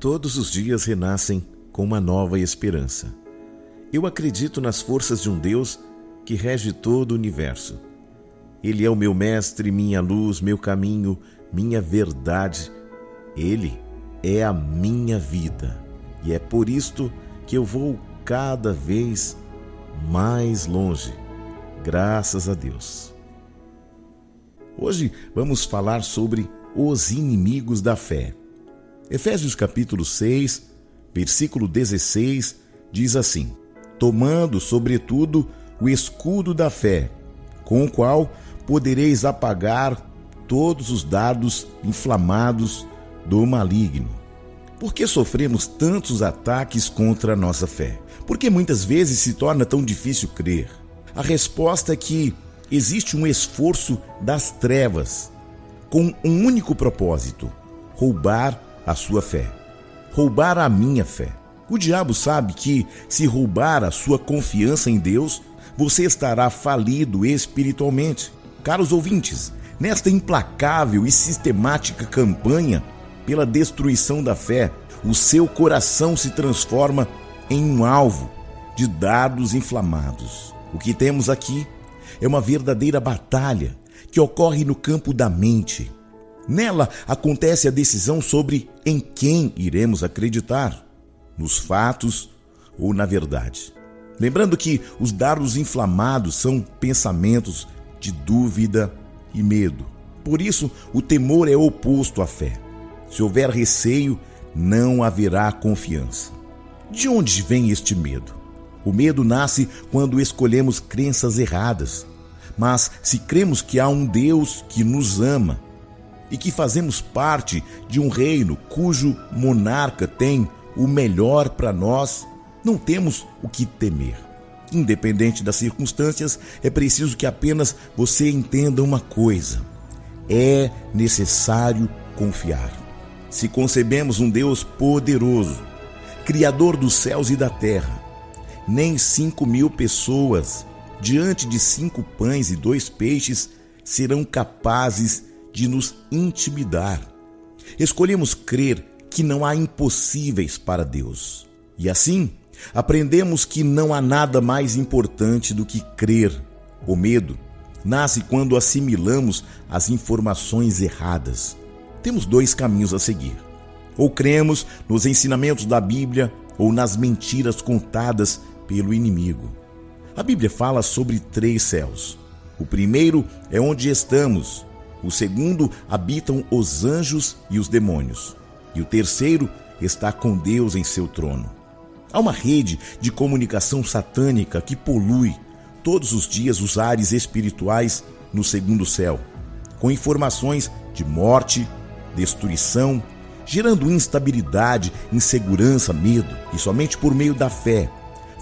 Todos os dias renascem com uma nova esperança. Eu acredito nas forças de um Deus que rege todo o universo. Ele é o meu mestre, minha luz, meu caminho, minha verdade. Ele é a minha vida. E é por isto que eu vou cada vez mais longe. Graças a Deus. Hoje vamos falar sobre os inimigos da fé. Efésios capítulo 6, versículo 16 diz assim: Tomando, sobretudo, o escudo da fé, com o qual podereis apagar todos os dardos inflamados do maligno. Por que sofremos tantos ataques contra a nossa fé? Por que muitas vezes se torna tão difícil crer? A resposta é que existe um esforço das trevas com um único propósito: roubar a sua fé, roubar a minha fé. O diabo sabe que, se roubar a sua confiança em Deus, você estará falido espiritualmente. Caros ouvintes, nesta implacável e sistemática campanha pela destruição da fé, o seu coração se transforma em um alvo de dardos inflamados. O que temos aqui é uma verdadeira batalha que ocorre no campo da mente. Nela acontece a decisão sobre em quem iremos acreditar, nos fatos ou na verdade. Lembrando que os dardos inflamados são pensamentos de dúvida e medo. Por isso, o temor é oposto à fé. Se houver receio, não haverá confiança. De onde vem este medo? O medo nasce quando escolhemos crenças erradas. Mas se cremos que há um Deus que nos ama e que fazemos parte de um reino cujo monarca tem o melhor para nós, não temos o que temer. Independente das circunstâncias, é preciso que apenas você entenda uma coisa: é necessário confiar. Se concebemos um Deus poderoso, Criador dos céus e da terra, nem cinco mil pessoas diante de cinco pães e dois peixes, serão capazes de nos intimidar. Escolhemos crer que não há impossíveis para Deus. E assim, aprendemos que não há nada mais importante do que crer. O medo nasce quando assimilamos as informações erradas. Temos dois caminhos a seguir. Ou cremos nos ensinamentos da Bíblia ou nas mentiras contadas pelo inimigo. A Bíblia fala sobre três céus. O primeiro é onde estamos, o segundo habitam os anjos e os demônios, e o terceiro está com Deus em seu trono. Há uma rede de comunicação satânica que polui todos os dias os ares espirituais no segundo céu, com informações de morte, destruição, gerando instabilidade, insegurança, medo, e somente por meio da fé,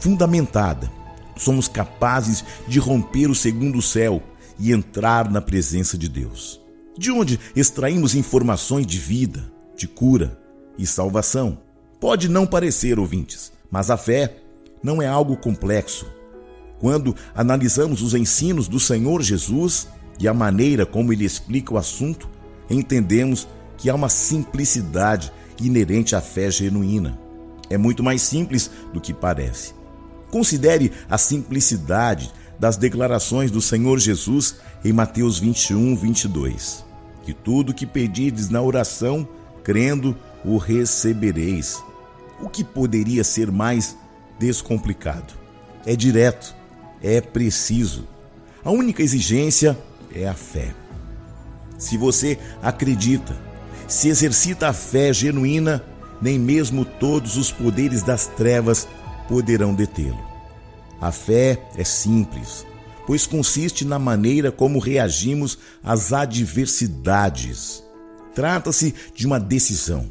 fundamentada somos capazes de romper o segundo céu e entrar na presença de Deus. De onde extraímos informações de vida, de cura e salvação. Pode não parecer, ouvintes, mas a fé não é algo complexo. Quando analisamos os ensinos do Senhor Jesus e a maneira como ele explica o assunto, entendemos que há uma simplicidade inerente à fé genuína. É muito mais simples do que parece. Considere a simplicidade das declarações do Senhor Jesus em Mateus 21, 22. Que tudo que pedides na oração, crendo, o recebereis. O que poderia ser mais descomplicado? É direto, é preciso. A única exigência é a fé. Se você acredita, se exercita a fé genuína, nem mesmo todos os poderes das trevas poderão detê-lo. A fé é simples, pois consiste na maneira como reagimos às adversidades. Trata-se de uma decisão.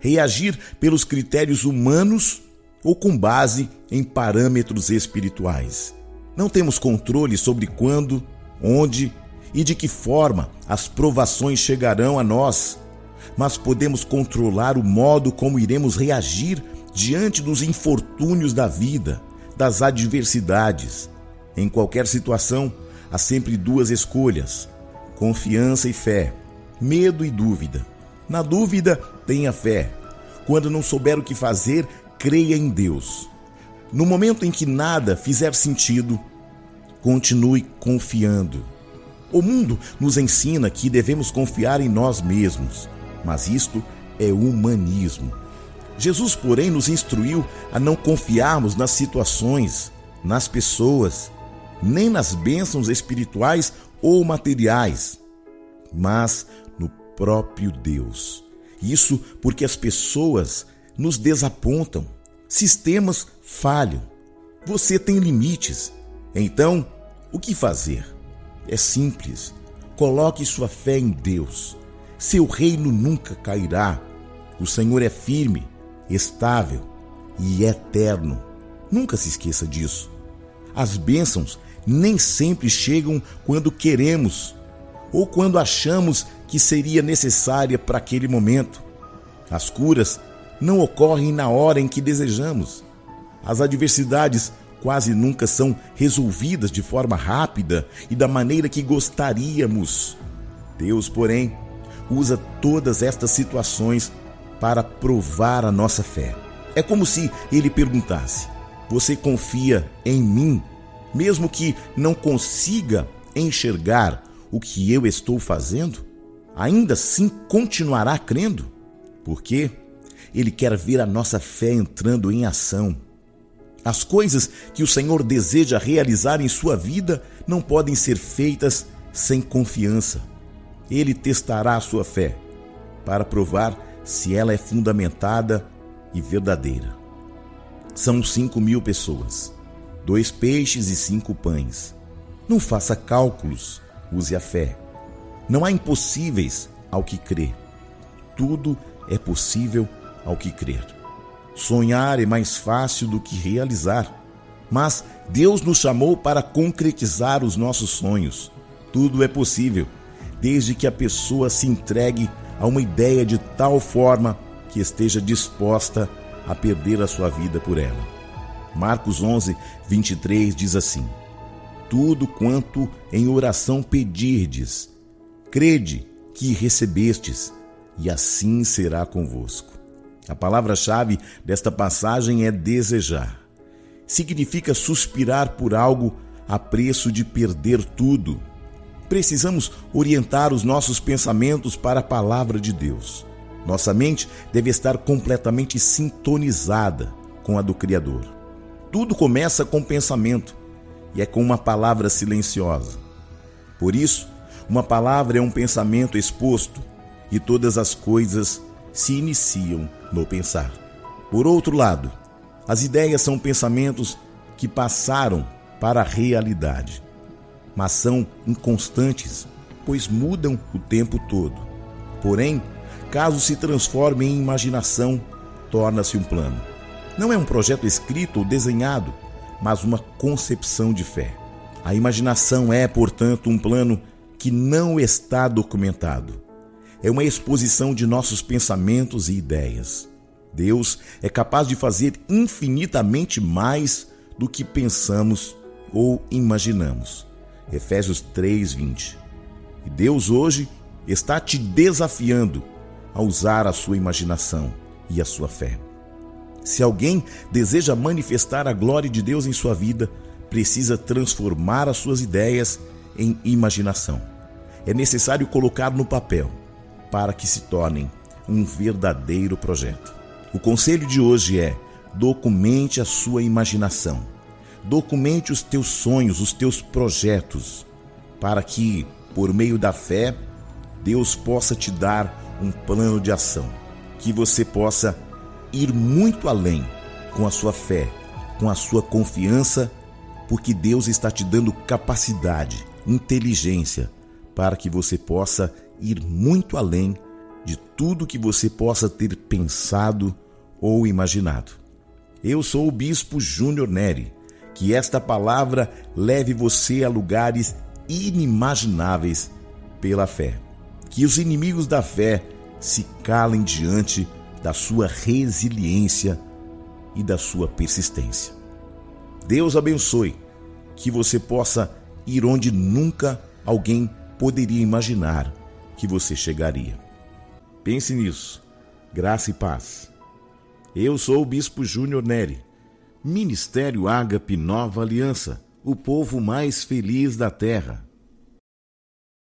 Reagir pelos critérios humanos ou com base em parâmetros espirituais. Não temos controle sobre quando, onde e de que forma as provações chegarão a nós, mas podemos controlar o modo como iremos reagir diante dos infortúnios da vida, das adversidades. Em qualquer situação, há sempre duas escolhas: confiança e fé, medo e dúvida. Na dúvida, tenha fé. quando não souber o que fazer, creia em Deus. No momento em que nada fizer sentido, continue confiando. O mundo nos ensina que devemos confiar em nós mesmos, mas isto é humanismo. Jesus, porém, nos instruiu a não confiarmos nas situações, nas pessoas, nem nas bênçãos espirituais ou materiais, mas no próprio Deus. Isso porque as pessoas nos desapontam, sistemas falham, você tem limites. Então, o que fazer? É simples. Coloque sua fé em Deus. Seu reino nunca cairá. O Senhor é firme, estável e eterno. Nunca se esqueça disso. As bênçãos nem sempre chegam quando queremos ou quando achamos que seria necessária para aquele momento. As curas não ocorrem na hora em que desejamos. As adversidades quase nunca são resolvidas de forma rápida e da maneira que gostaríamos. Deus, porém, usa todas estas situações para provar a nossa fé. É como se ele perguntasse: Você confia em mim, mesmo que não consiga enxergar o que eu estou fazendo? Ainda assim continuará crendo? Porque ele quer ver a nossa fé entrando em ação. As coisas que o Senhor deseja realizar em sua vida não podem ser feitas sem confiança. Ele testará a sua fé para provar se ela é fundamentada e verdadeira. São cinco mil pessoas, dois peixes e cinco pães. Não faça cálculos, use a fé. Não há impossíveis ao que crê. Tudo é possível ao que crer. Sonhar é mais fácil do que realizar, mas Deus nos chamou para concretizar os nossos sonhos. Tudo é possível, desde que a pessoa se entregue a uma ideia de tal forma que esteja disposta a perder a sua vida por ela. Marcos 11, 23 diz assim: Tudo quanto em oração pedirdes, crede que recebestes, e assim será convosco. A palavra-chave desta passagem é desejar. Significa suspirar por algo a preço de perder tudo. Precisamos orientar os nossos pensamentos para a palavra de Deus. Nossa mente deve estar completamente sintonizada com a do Criador. Tudo começa com pensamento e é com uma palavra silenciosa. Por isso, uma palavra é um pensamento exposto e todas as coisas se iniciam no pensar. Por outro lado, as ideias são pensamentos que passaram para a realidade, mas são inconstantes, pois mudam o tempo todo. Porém, caso se transforme em imaginação, torna-se um plano. Não é um projeto escrito ou desenhado, mas uma concepção de fé. A imaginação é, portanto, um plano que não está documentado é uma exposição de nossos pensamentos e ideias. Deus é capaz de fazer infinitamente mais do que pensamos ou imaginamos. Efésios 3:20. E Deus hoje está te desafiando a usar a sua imaginação e a sua fé. Se alguém deseja manifestar a glória de Deus em sua vida, precisa transformar as suas ideias em imaginação. É necessário colocar no papel para que se tornem um verdadeiro projeto. O conselho de hoje é: documente a sua imaginação, documente os teus sonhos, os teus projetos, para que, por meio da fé, Deus possa te dar um plano de ação, que você possa ir muito além com a sua fé, com a sua confiança, porque Deus está te dando capacidade, inteligência, para que você possa ir muito além de tudo que você possa ter pensado ou imaginado. Eu sou o Bispo Júnior Neri. Que esta palavra leve você a lugares inimagináveis pela fé. Que os inimigos da fé se calem diante da sua resiliência e da sua persistência. Deus abençoe que você possa ir onde nunca alguém poderia imaginar que você chegaria. Pense nisso. Graça e paz. Eu sou o Bispo Júnior Neri. Ministério Ágape Nova Aliança, o povo mais feliz da terra.